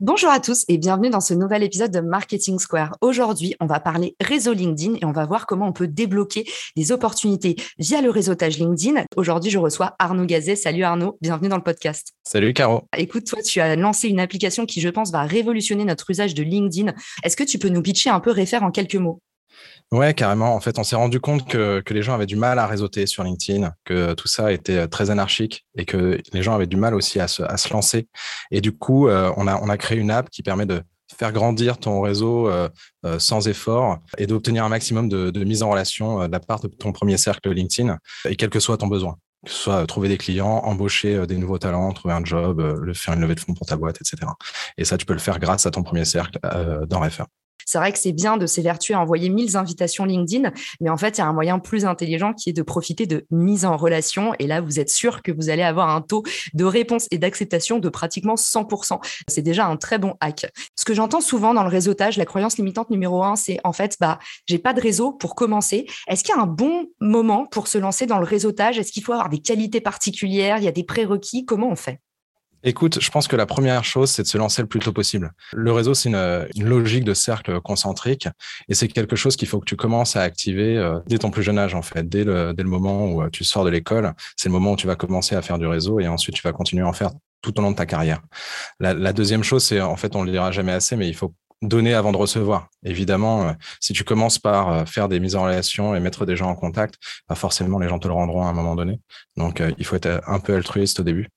Bonjour à tous et bienvenue dans ce nouvel épisode de Marketing Square. Aujourd'hui, on va parler réseau LinkedIn et on va voir comment on peut débloquer des opportunités via le réseautage LinkedIn. Aujourd'hui, je reçois Arnaud Gazet. Salut Arnaud, bienvenue dans le podcast. Salut Caro. Écoute, toi, tu as lancé une application qui, je pense, va révolutionner notre usage de LinkedIn. Est-ce que tu peux nous pitcher un peu, réfère en quelques mots? Ouais, carrément. En fait, on s'est rendu compte que, les gens avaient du mal à réseauter sur LinkedIn, que tout ça était euh, très anarchique et que les gens avaient du mal aussi à se, lancer. Et du coup, euh, on, a, créé une app qui permet de faire grandir ton réseau euh, sans effort et d'obtenir un maximum de, mise en relation de la part de ton premier cercle LinkedIn et quel que soit ton besoin que ce soit trouver des clients, embaucher des nouveaux talents, trouver un job, le faire une levée de fonds pour ta boîte, etc. Et ça, tu peux le faire grâce à ton premier cercle dans Refer. C'est vrai que c'est bien de s'évertuer à envoyer 1000 invitations LinkedIn, mais en fait, il y a un moyen plus intelligent qui est de profiter de mise en relation. Et là, vous êtes sûr que vous allez avoir un taux de réponse et d'acceptation de pratiquement 100%. C'est déjà un très bon hack. Ce que j'entends souvent dans le réseautage, la croyance limitante numéro un, c'est en fait, bah, j'ai pas de réseau pour commencer. Est-ce qu'il y a un bon moment pour se lancer dans le réseautage? Est-ce qu'il faut avoir des qualités particulières? Il y a des prérequis? Comment on fait? Écoute, je pense que la première chose, c'est de se lancer le plus tôt possible. Le réseau, c'est une, logique de cercle concentrique et c'est quelque chose qu'il faut que tu commences à activer euh, dès ton plus jeune âge, en fait. Dès le, dès le moment où euh, tu sors de l'école, c'est le moment où tu vas commencer à faire du réseau et ensuite tu vas continuer à en faire tout au long de ta carrière. La, la deuxième chose, c'est en fait, on le dira jamais assez, mais il faut donner avant de recevoir. Évidemment, euh, si tu commences par euh, faire des mises en relation et mettre des gens en contact, bah forcément les gens te le rendront à un moment donné. Donc euh, il faut être un peu altruiste au début.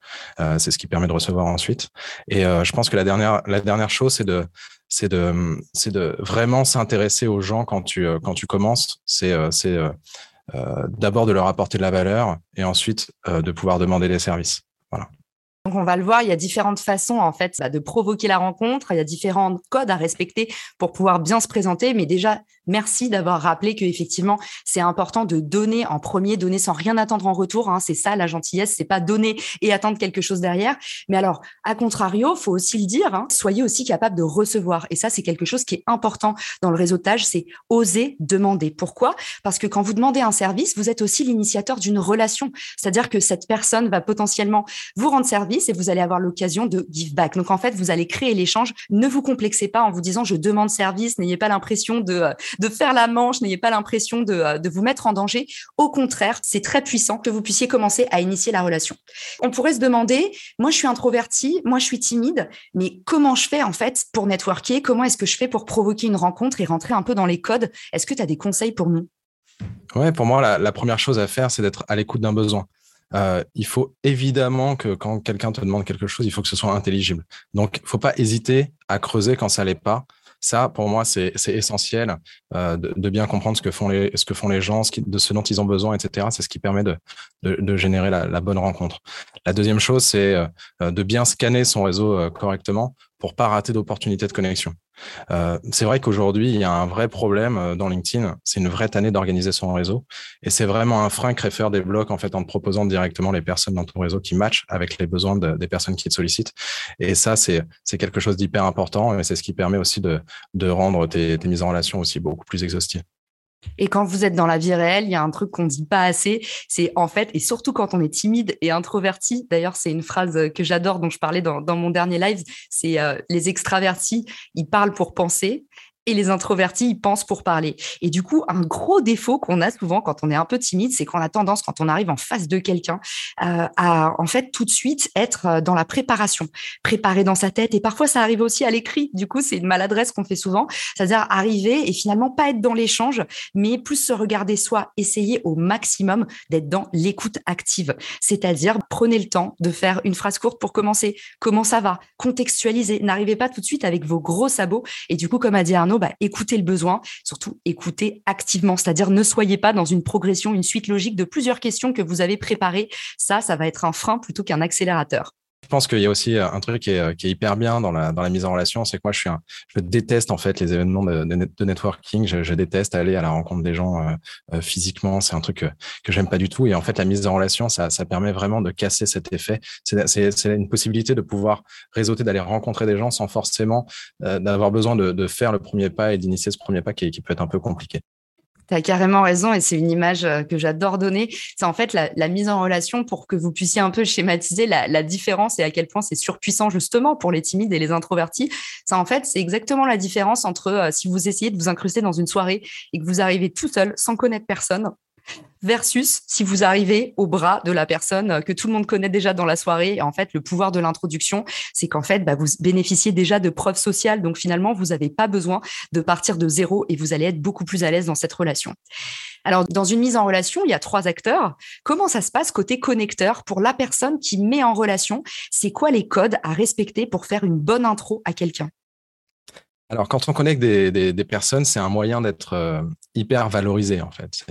c'est ce qui permet de recevoir ensuite. Et je pense que la dernière la dernière chose c'est de c'est de c'est de vraiment s'intéresser aux gens quand tu quand tu commences. C'est c'est d'abord de leur apporter de la valeur et ensuite de pouvoir demander des services. Voilà. Donc on va le voir, il y a différentes façons en fait bah, de provoquer la rencontre, il y a différents codes à respecter pour pouvoir bien se présenter. Mais déjà, merci d'avoir rappelé que effectivement c'est important de donner en premier, donner sans rien attendre en retour. Hein. c'est ça la gentillesse, c'est pas donner et attendre quelque chose derrière. Mais alors, à contrario, faut aussi le dire, hein, soyez aussi capable de recevoir. Et ça, c'est quelque chose qui est important dans le réseautage, c'est oser demander. Pourquoi? Parce que quand vous demandez un service, vous êtes aussi l'initiateur d'une relation. C'est-à-dire que cette personne va potentiellement vous rendre service et vous allez avoir l'occasion de give back. Donc en fait, vous allez créer l'échange. Ne vous complexez pas en vous disant je demande service. N'ayez pas l'impression de, de faire la manche. N'ayez pas l'impression de, euh, de vous mettre en danger. Au contraire, c'est très puissant que vous puissiez commencer à initier la relation. On pourrait se demander, moi je suis introverti, moi je suis timide, mais comment je fais en fait pour networker? Comment est-ce que je fais pour provoquer une rencontre et rentrer un peu dans les codes? Est-ce que tu as des conseils pour nous? Ouais, pour moi, la, première chose à faire, c'est d'être à l'écoute d'un besoin. Euh, il faut évidemment que quand quelqu'un te demande quelque chose, il faut que ce soit intelligible. Donc, il faut pas hésiter à creuser quand ça l'est pas. Ça, pour moi, c'est essentiel euh, de, bien comprendre ce que font les, gens, de ce dont ils ont besoin, etc. C'est ce qui permet de, générer la, la, bonne rencontre. La deuxième chose, c'est euh, de bien scanner son réseau euh, correctement pour pas rater d'opportunités de connexion. Euh, c'est vrai qu'aujourd'hui, il y a un vrai problème euh, dans LinkedIn. C'est une vraie année d'organiser son réseau. Et c'est vraiment un frein que Refer débloque en fait en te proposant directement les personnes dans ton réseau qui matchent avec les besoins de, des personnes qui te sollicitent. Et ça, c'est quelque chose d'hyper important et c'est ce qui permet aussi de, de rendre tes, tes mises en relation aussi beaucoup plus exhaustives. Et quand vous êtes dans la vie réelle, il y a un truc qu'on dit pas assez, c'est en fait, et surtout quand on est timide et introverti, d'ailleurs c'est une phrase que j'adore dont je parlais dans, dans mon dernier live, c'est euh, les extravertis, ils parlent pour penser et les introvertis, ils pensent pour parler. Et du coup, un gros défaut qu'on a souvent quand on est un peu timide, c'est qu'on a tendance, quand on arrive en face de quelqu'un, euh, à en fait tout de suite être euh, dans la préparation, préparer dans sa tête. Et parfois, ça arrive aussi à l'écrit. Du coup, c'est une maladresse qu'on fait souvent, c'est-à-dire arriver et finalement pas être dans l'échange, mais plus se regarder soi, essayer au maximum d'être dans l'écoute active. C'est-à-dire, prenez le temps de faire une phrase courte pour commencer. Comment ça va? Contextualiser. N'arrivez pas tout de suite avec vos gros sabots. Et du coup, comme a dit Arnaud, bah, écoutez le besoin, surtout écoutez activement, c'est-à-dire ne soyez pas dans une progression, une suite logique de plusieurs questions que vous avez préparées. Ça, ça va être un frein plutôt qu'un accélérateur. Je pense qu'il y a aussi euh, un truc qui est, euh, qui est, hyper bien dans la, dans la mise en relation, c'est que moi, je suis un, je déteste en fait les événements de, networking. Je, je, déteste aller à la rencontre des gens euh, physiquement. C'est un truc que, que j'aime pas du tout. Et en fait, la mise en relation, ça, ça permet vraiment de casser cet effet. C'est une possibilité de pouvoir réseauter, d'aller rencontrer des gens sans forcément d'avoir besoin de, de, faire le premier pas et d'initier ce premier pas qui, qui peut être un peu compliqué. Tu carrément raison et c'est une image euh, que j'adore donner. C'est en fait la, mise en relation pour que vous puissiez un peu schématiser la, différence et à quel point c'est surpuissant justement pour les timides et les introvertis. Ça, en fait, c'est exactement la différence entre euh, si vous essayez de vous incruster dans une soirée et que vous arrivez tout seul sans connaître personne versus si vous arrivez au bras de la personne que tout le monde connaît déjà dans la soirée. Et en fait, le pouvoir de l'introduction, c'est qu'en fait, bah, vous bénéficiez déjà de preuves sociales. Donc finalement, vous n'avez pas besoin de partir de zéro et vous allez être beaucoup plus à l'aise dans cette relation. Alors, dans une mise en relation, il y a trois acteurs. Comment ça se passe côté connecteur pour la personne qui met en relation? C'est quoi les codes à respecter pour faire une bonne intro à quelqu'un? Alors, quand on connecte des, des, personnes, c'est un moyen d'être euh, hyper valorisé, en fait.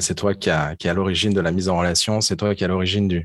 C'est toi qui, a, qui l'origine de la mise en relation, c'est toi qui à l'origine de,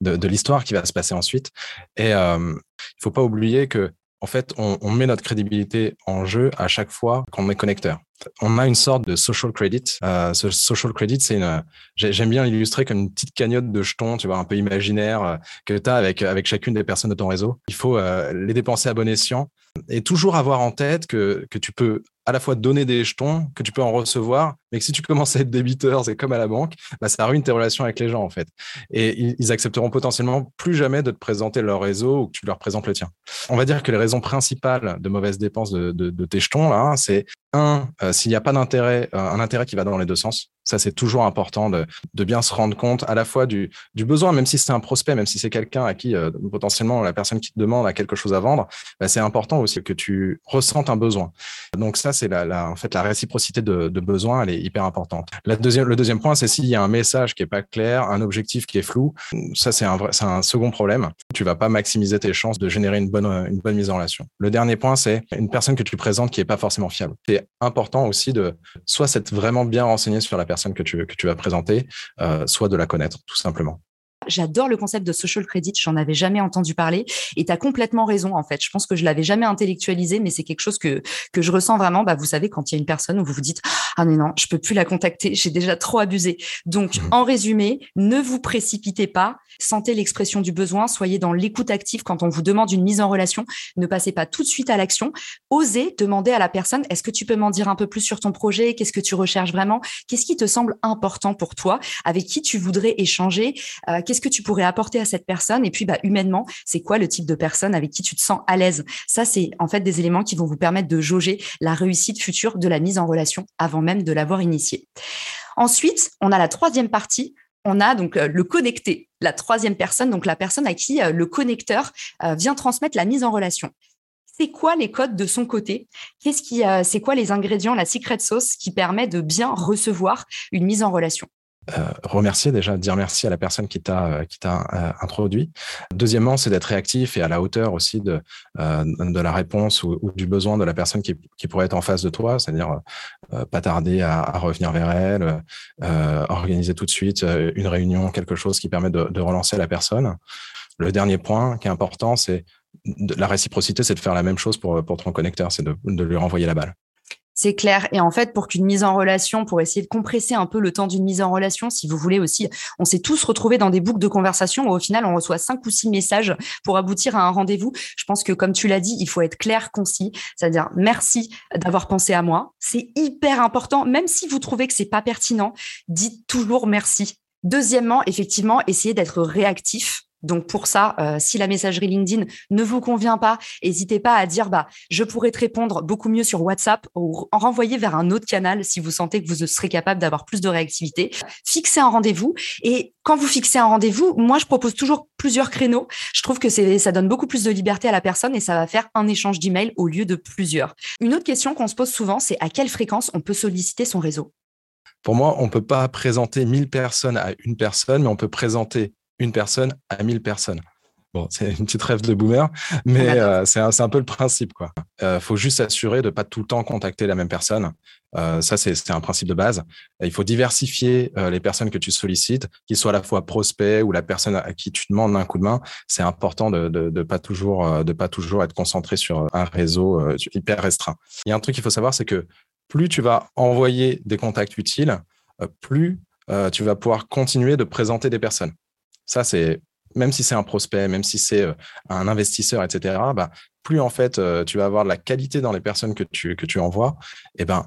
de l'histoire qui va se passer ensuite. Et euh, il faut pas oublier que, en fait, on, on, met notre crédibilité en jeu à chaque fois qu'on est connecteur. On a une sorte de social credit. Euh, ce social credit, c'est une, j'aime bien l'illustrer comme une petite cagnotte de jetons, tu vois, un peu imaginaire euh, que tu as avec, avec chacune des personnes de ton réseau. Il faut euh, les dépenser à bon escient et toujours avoir en tête que, que tu peux à la fois donner des jetons, que tu peux en recevoir, mais que si tu commences à être débiteur, c'est comme à la banque, bah, ça ruine tes relations avec les gens, en fait. Et ils, accepteront potentiellement plus jamais de te présenter leur réseau ou que tu leur présentes le tien. On va dire que les raisons principales de mauvaises dépenses de, de, tes jetons, là, c'est un, euh, s'il n'y a pas d'intérêt, euh, un intérêt qui va dans les deux sens. Ça, c'est toujours important de, bien se rendre compte à la fois du, besoin, même si c'est un prospect, même si c'est quelqu'un à qui euh, potentiellement la personne qui te demande a quelque chose à vendre, bah, c'est important aussi que tu ressentes un besoin. Donc ça, c'est la, en fait la réciprocité de, besoin, elle est hyper importante. Le deuxième point, c'est s'il y a un message qui est pas clair, un objectif qui est flou. Ça, c'est un second problème. Tu vas pas maximiser tes chances de générer une bonne, mise en relation. Le dernier point, c'est une personne que tu présentes qui est pas forcément fiable. Important aussi de soit s'être vraiment bien renseigné sur la personne que tu, que tu vas présenter, euh, soit de la connaître, tout simplement. J'adore le concept de social credit. J'en avais jamais entendu parler. Et tu as complètement raison, en fait. Je pense que je l'avais jamais intellectualisé, mais c'est quelque chose que, que je ressens vraiment. Bah, vous savez, quand il y a une personne où vous vous dites, ah, mais non, je peux plus la contacter. J'ai déjà trop abusé. Donc, mmh. en résumé, ne vous précipitez pas. Sentez l'expression du besoin. Soyez dans l'écoute active quand on vous demande une mise en relation. Ne passez pas tout de suite à l'action. Osez demander à la personne, est-ce que tu peux m'en dire un peu plus sur ton projet? Qu'est-ce que tu recherches vraiment? Qu'est-ce qui te semble important pour toi? Avec qui tu voudrais échanger? Euh, qu'est-ce que tu pourrais apporter à cette personne Et puis, bah, humainement, c'est quoi le type de personne avec qui tu te sens à l'aise? Ça, c'est en fait des éléments qui vont vous permettre de jauger la réussite future de la mise en relation avant même de l'avoir initiée. Ensuite, on a la troisième partie, on a donc euh, le connecté, la troisième personne, donc la personne à qui euh, le connecteur euh, vient transmettre la mise en relation. C'est quoi les codes de son côté? Qu'est-ce qui, c'est quoi les ingrédients, la secret sauce qui permet de bien recevoir une mise en relation? Euh, remercier déjà, dire merci à la personne qui t'a euh, qui t'a euh, introduit. Deuxièmement, c'est d'être réactif et à la hauteur aussi de de la réponse ou, du besoin de la personne qui, qui pourrait être en face de toi, c'est-à-dire pas tarder à, revenir vers elle, organiser tout de suite une réunion, quelque chose qui permet de, relancer la personne. Le dernier point qui est important, c'est la réciprocité, c'est de faire la même chose pour, pour ton connecteur, c'est de lui renvoyer la balle. C'est clair. Et en fait, pour qu'une mise en relation, pour essayer de compresser un peu le temps d'une mise en relation, si vous voulez aussi, on s'est tous retrouvés dans des boucles de conversation où au final, on reçoit cinq ou six messages pour aboutir à un rendez-vous. Je pense que, comme tu l'as dit, il faut être clair, concis. C'est-à-dire, merci d'avoir pensé à moi. C'est hyper important. Même si vous trouvez que c'est pas pertinent, dites toujours merci. Deuxièmement, effectivement, essayez d'être réactif Donc pour ça, euh, si la messagerie LinkedIn ne vous convient pas, n'hésitez pas à dire bah je pourrais te répondre beaucoup mieux sur WhatsApp ou en renvoyer vers un autre canal si vous sentez que vous serez capable d'avoir plus de réactivité. Fixez un rendez-vous et quand vous fixez un rendez-vous, moi je propose toujours plusieurs créneaux. Je trouve que ça donne beaucoup plus de liberté à la personne et ça va faire un échange d'emails au lieu de plusieurs. Une autre question qu'on se pose souvent, c'est à quelle fréquence on peut solliciter son réseau? Pour moi, on ne peut pas présenter 1000 personnes à une personne, mais on peut présenter une personne à 1000 personnes. Bon, c'est une petite rêve de boomer, mais euh, c'est un, peu le principe. Il euh, faut juste s'assurer de ne pas tout le temps contacter la même personne. Euh, ça, c'est un principe de base. il faut diversifier les personnes que tu sollicites, qu'ils soient à la fois prospects ou la personne à qui tu demandes un coup de main. C'est important de ne pas, toujours, de pas toujours être concentré sur un réseau hyper restreint. Il y a un truc qu'il faut savoir, c'est que plus tu vas envoyer des contacts utiles, plus tu vas pouvoir continuer de présenter des personnes. Ça, c'est même si c'est un prospect, même si c'est euh, un investisseur, etc. Bah, plus en fait euh, tu vas avoir de la qualité dans les personnes que tu envoies, et ben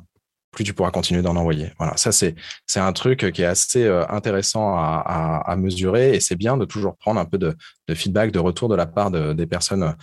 plus tu pourras continuer d'en envoyer. Voilà, ça c'est un truc qui est assez euh, intéressant à, mesurer et c'est bien de toujours prendre un peu de, feedback, de retour de la part de, des personnes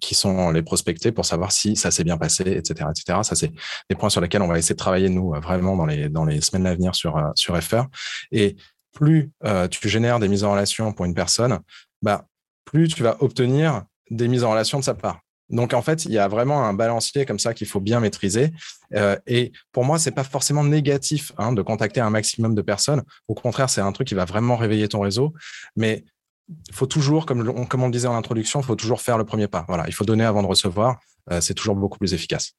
qui sont les prospectés pour savoir si ça s'est bien passé, etc., etc. Ça c'est des points sur lesquels on va essayer de travailler nous vraiment dans les dans les semaines à venir sur sur FR et plus euh, tu génères des mises en relation pour une personne, bah, plus tu vas obtenir des mises en relation de sa part. Donc en fait, il y a vraiment un balancier comme ça qu'il faut bien maîtriser. Euh, et pour moi, c'est pas forcément négatif hein, de contacter un maximum de personnes. Au contraire, c'est un truc qui va vraiment réveiller ton réseau. Mais il faut toujours, comme on, le disait en introduction, il faut toujours faire le premier pas. Il faut donner avant de recevoir. Euh, c'est toujours beaucoup plus efficace.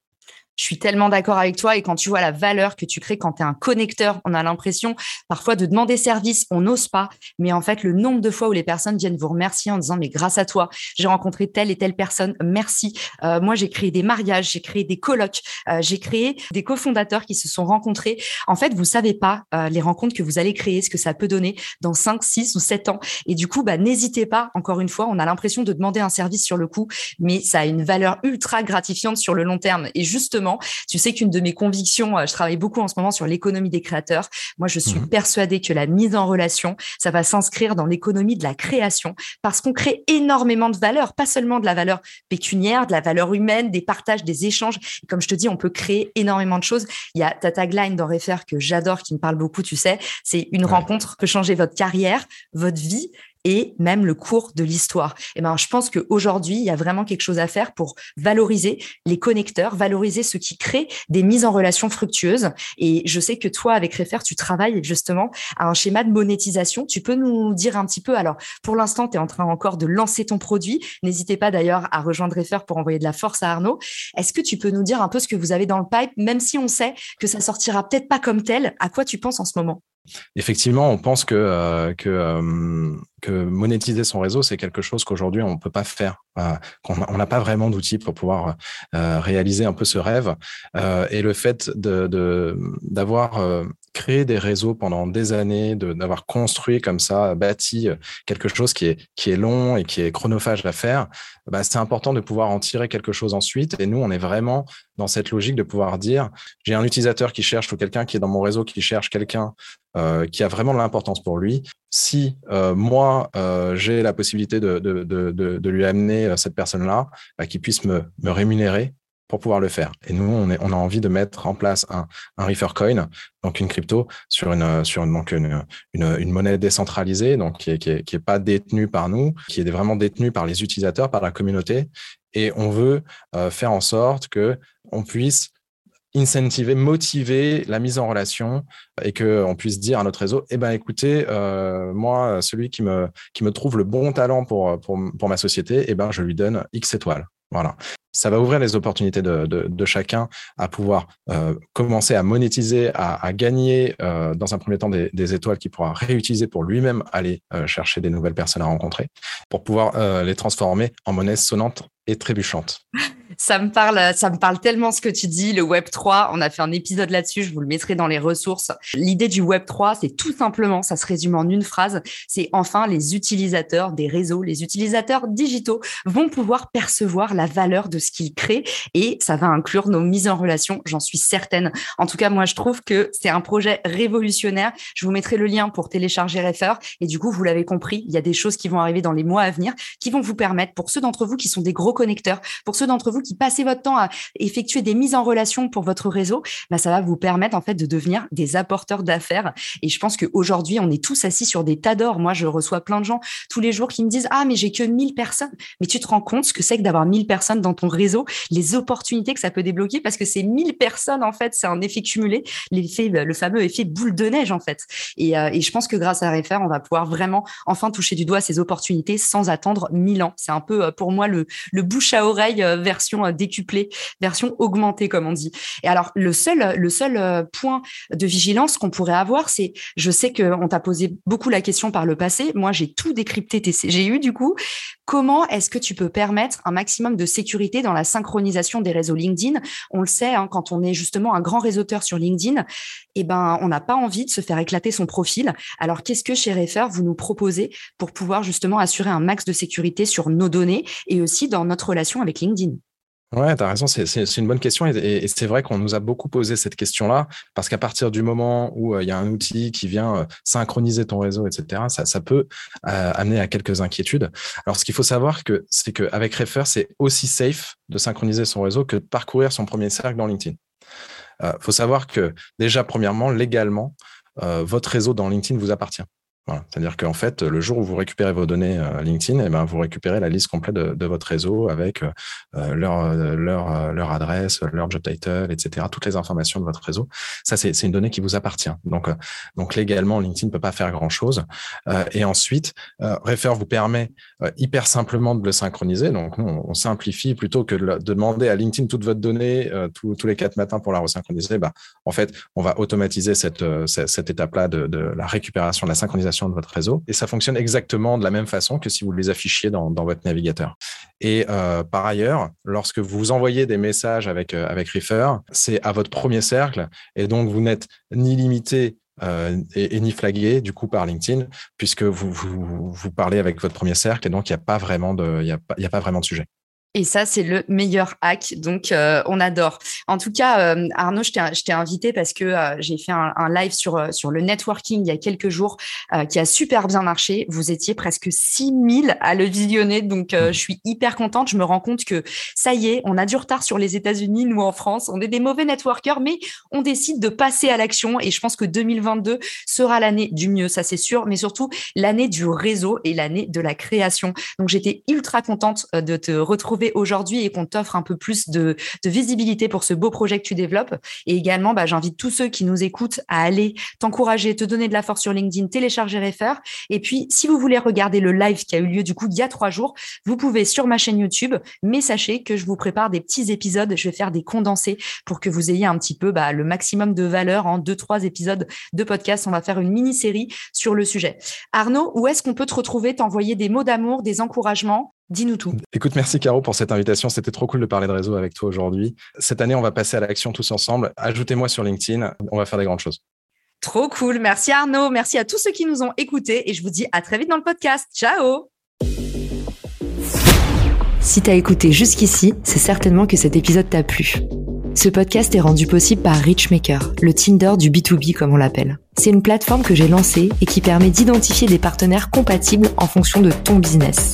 Je suis tellement d'accord avec toi. Et quand tu vois la valeur que tu crées quand tu es un connecteur, on a l'impression parfois de demander service, on n'ose pas. Mais en fait, le nombre de fois où les personnes viennent vous remercier en disant, mais grâce à toi, j'ai rencontré telle et telle personne, merci. Euh, moi, j'ai créé des mariages, j'ai créé des colloques, euh, j'ai créé des cofondateurs qui se sont rencontrés. En fait, vous savez pas euh, les rencontres que vous allez créer, ce que ça peut donner dans 5, 6 ou 7 ans. Et du coup, bah, n'hésitez pas, encore une fois, on a l'impression de demander un service sur le coup, mais ça a une valeur ultra gratifiante sur le long terme. Et justement, tu sais qu'une de mes convictions, euh, je travaille beaucoup en ce moment sur l'économie des créateurs. Moi, je suis mhm. persuadée que la mise en relation, ça va s'inscrire dans l'économie de la création parce qu'on crée énormément de valeur, pas seulement de la valeur pécuniaire, de la valeur humaine, des partages, des échanges. Et comme je te dis, on peut créer énormément de choses. Il y a ta tagline dans Refer que j'adore, qui me parle beaucoup, tu sais, c'est une rencontre peut changer votre carrière, votre vie et même le cours de l'histoire. Et eh ben, je pense qu'aujourd'hui, il y a vraiment quelque chose à faire pour valoriser les connecteurs, valoriser ceux qui créent des mises en relation fructueuses. Et je sais que toi, avec Refer, tu travailles justement à un schéma de monétisation. Tu peux nous dire un petit peu, alors pour l'instant, tu es en train encore de lancer ton produit. N'hésitez pas d'ailleurs à rejoindre Refer pour envoyer de la force à Arnaud. Est-ce que tu peux nous dire un peu ce que vous avez dans le pipe, même si on sait que ça sortira peut-être pas comme tel, à quoi tu penses en ce moment? Effectivement, on pense que, euh, euh, que, monétiser son réseau, c'est quelque chose qu'aujourd'hui, on ne peut pas faire, euh, qu'on n'a pas vraiment d'outils pour pouvoir réaliser un peu ce rêve. et le fait d'avoir de, créé des réseaux pendant des années, d'avoir construit comme ça, bâti quelque chose qui est, long et qui est chronophage à faire, bah, c'est important de pouvoir en tirer quelque chose ensuite. Et nous, on est vraiment dans cette logique de pouvoir dire, j'ai un utilisateur qui cherche ou quelqu'un qui est dans mon réseau qui cherche quelqu'un euh, qui a vraiment de l'importance pour lui. Si euh, moi, euh, j'ai la possibilité de, de, de, de, lui amener cette personne-là, bah, qu'il puisse me, me rémunérer pour pouvoir le faire. Et nous, on, est, on a envie de mettre en place un, un refer coin, donc une crypto sur une sur une, donc une, une, une monnaie décentralisée, donc qui est, qui est, qui est pas détenue par nous, qui est vraiment détenue par les utilisateurs, par la communauté. Et on veut faire en sorte que on puisse incentiver, motiver la mise en relation et qu'on puisse dire à notre réseau, eh ben, écoutez, euh, moi, celui qui me, qui me trouve le bon talent pour, pour, pour ma société, eh ben, je lui donne X étoiles. Voilà. Ça va ouvrir les opportunités de, de, chacun à pouvoir euh, commencer à monétiser, à, gagner euh, dans un premier temps des, étoiles qu'il pourra réutiliser pour lui-même aller chercher des nouvelles personnes à rencontrer, pour pouvoir les transformer en monnaie sonnante trébuchante. Ça me parle, ça me parle tellement ce que tu dis. Le Web 3, on a fait un épisode là-dessus. Je vous le mettrai dans les ressources. L'idée du Web 3, c'est tout simplement, ça se résume en une phrase. C'est enfin les utilisateurs des réseaux, les utilisateurs digitaux vont pouvoir percevoir la valeur de ce qu'ils créent et ça va inclure nos mises en relation. J'en suis certaine. En tout cas, moi, je trouve que c'est un projet révolutionnaire. Je vous mettrai le lien pour télécharger Refer. Et du coup, vous l'avez compris, il y a des choses qui vont arriver dans les mois à venir qui vont vous permettre, pour ceux d'entre vous qui sont des gros connecteurs, pour ceux d'entre vous qui passez votre temps à effectuer des mises en relation pour votre réseau, bah, ça va vous permettre en fait de devenir des apporteurs d'affaires. Et je pense qu'aujourd'hui, on est tous assis sur des tas d'or. Moi, je reçois plein de gens tous les jours qui me disent, ah, mais j'ai que 1000 personnes. Mais tu te rends compte ce que c'est que d'avoir 1000 personnes dans ton réseau, les opportunités que ça peut débloquer parce que ces 1000 personnes, en fait, c'est un effet cumulé, l'effet, le fameux effet boule de neige, en fait. Et, euh, et je pense que grâce à Refer, on va pouvoir vraiment enfin toucher du doigt ces opportunités sans attendre 1000 ans. C'est un peu euh, pour moi le bouche à oreille euh, version euh, décuplée, version augmentée, comme on dit. Et alors, le seul, le seul euh, point de vigilance qu'on pourrait avoir, c'est, je sais qu'on t'a posé beaucoup la question par le passé. Moi, j'ai tout décrypté tes CGU, du coup. Comment est-ce que tu peux permettre un maximum de sécurité dans la synchronisation des réseaux LinkedIn? On le sait, hein, quand on est justement un grand réseauteur sur LinkedIn, eh ben, on n'a pas envie de se faire éclater son profil. Alors, qu'est-ce que chez Refer, vous nous proposez pour pouvoir justement assurer un max de sécurité sur nos données et aussi dans notre relation avec LinkedIn Ouais, tu as raison, c'est une bonne question et, c'est vrai qu'on nous a beaucoup posé cette question-là parce qu'à partir du moment où euh, il y a un outil qui vient euh, synchroniser ton réseau, etc., ça, peut euh, amener à quelques inquiétudes. Alors, ce qu'il faut savoir, que, c'est qu'avec Refer, c'est aussi safe de synchroniser son réseau que de parcourir son premier cercle dans LinkedIn. Il faut savoir que déjà, premièrement, légalement, votre réseau dans LinkedIn vous appartient. C'est-à-dire qu'en fait, le jour où vous récupérez vos données euh, LinkedIn, eh ben, vous récupérez la liste complète de, votre réseau avec euh, euh, leur, adresse, leur job title, etc., toutes les informations de votre réseau. Ça, c'est une donnée qui vous appartient. Donc, donc légalement, LinkedIn ne peut pas faire grand-chose. et ensuite, Refer vous permet hyper simplement de le synchroniser. Donc, on, simplifie plutôt que de demander à LinkedIn toute votre donnée tous, les quatre matins pour la resynchroniser. Bah, en fait, on va automatiser cette, étape-là de la récupération, de la synchronisation de votre réseau. Et ça fonctionne exactement de la même façon que si vous les affichiez dans, votre navigateur. Et euh, par ailleurs, lorsque vous envoyez des messages avec, euh, avec c'est à votre premier cercle. Et donc, vous n'êtes ni limité euh, et, ni flagué du coup par LinkedIn puisque vous, vous, parlez avec votre premier cercle et donc il n'y a a, a pas vraiment de sujet. Et ça, c'est le meilleur hack. Donc, euh, on adore. En tout cas, euh, Arnaud, je t'ai invité parce que euh, j'ai fait un, live sur, sur le networking il y a quelques jours qui a super bien marché. Vous étiez presque 6000 à le visionner. Donc, je suis hyper contente. Je me rends compte que ça y est, on a du retard sur les États-Unis, nous en France. On est des mauvais networkers, mais on décide de passer à l'action. Et je pense que 2022 sera l'année du mieux, ça c'est sûr, mais surtout l'année du réseau et l'année de la création. Donc, j'étais ultra contente de te retrouver aujourd'hui et qu'on t'offre un peu plus de, visibilité pour ce beau projet que tu développes. Et également, bah, j'invite tous ceux qui nous écoutent à aller t'encourager, te donner de la force sur LinkedIn, télécharger Refer. Et puis, si vous voulez regarder le live qui a eu lieu du coup il y a trois jours, vous pouvez sur ma chaîne YouTube. Mais sachez que je vous prépare des petits épisodes. Je vais faire des condensés pour que vous ayez un petit peu bah, le maximum de valeur en deux, trois épisodes de podcast. On va faire une mini-série sur le sujet. Arnaud, où est-ce qu'on peut te retrouver, t'envoyer des mots d'amour, des encouragements? Dis-nous tout. Écoute, merci Caro pour cette invitation. C'était trop cool de parler de réseau avec toi aujourd'hui. Cette année, on va passer à l'action tous ensemble. Ajoutez-moi sur LinkedIn. On va faire des grandes choses. Trop cool. Merci Arnaud. Merci à tous ceux qui nous ont écoutés et je vous dis à très vite dans le podcast. Ciao. Si tu as écouté jusqu'ici, c'est certainement que cet épisode t'a plu. Ce podcast est rendu possible par Richmaker, le Tinder du B2B comme on l'appelle. C'est une plateforme que j'ai lancée et qui permet d'identifier des partenaires compatibles en fonction de ton business.